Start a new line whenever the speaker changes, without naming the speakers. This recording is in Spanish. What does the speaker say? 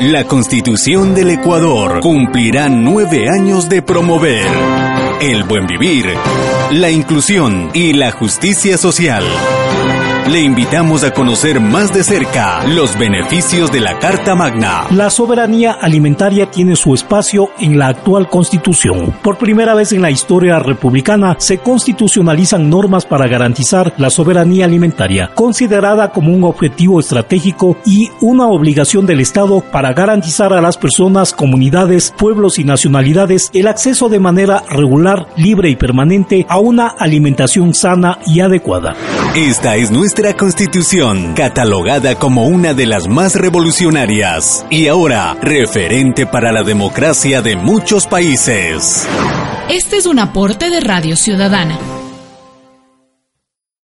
La Constitución del Ecuador cumplirá nueve años de promover el buen vivir, la inclusión y la justicia social. Le invitamos a conocer más de cerca los beneficios de la Carta Magna.
La soberanía alimentaria tiene su espacio en la actual Constitución. Por primera vez en la historia republicana se constitucionalizan normas para garantizar la soberanía alimentaria, considerada como un objetivo estratégico y una obligación del Estado para garantizar a las personas, comunidades, pueblos y nacionalidades el acceso de manera regular, libre y permanente a una alimentación sana y adecuada.
Esta es nuestra constitución, catalogada como una de las más revolucionarias y ahora referente para la democracia de muchos países.
Este es un aporte de Radio Ciudadana.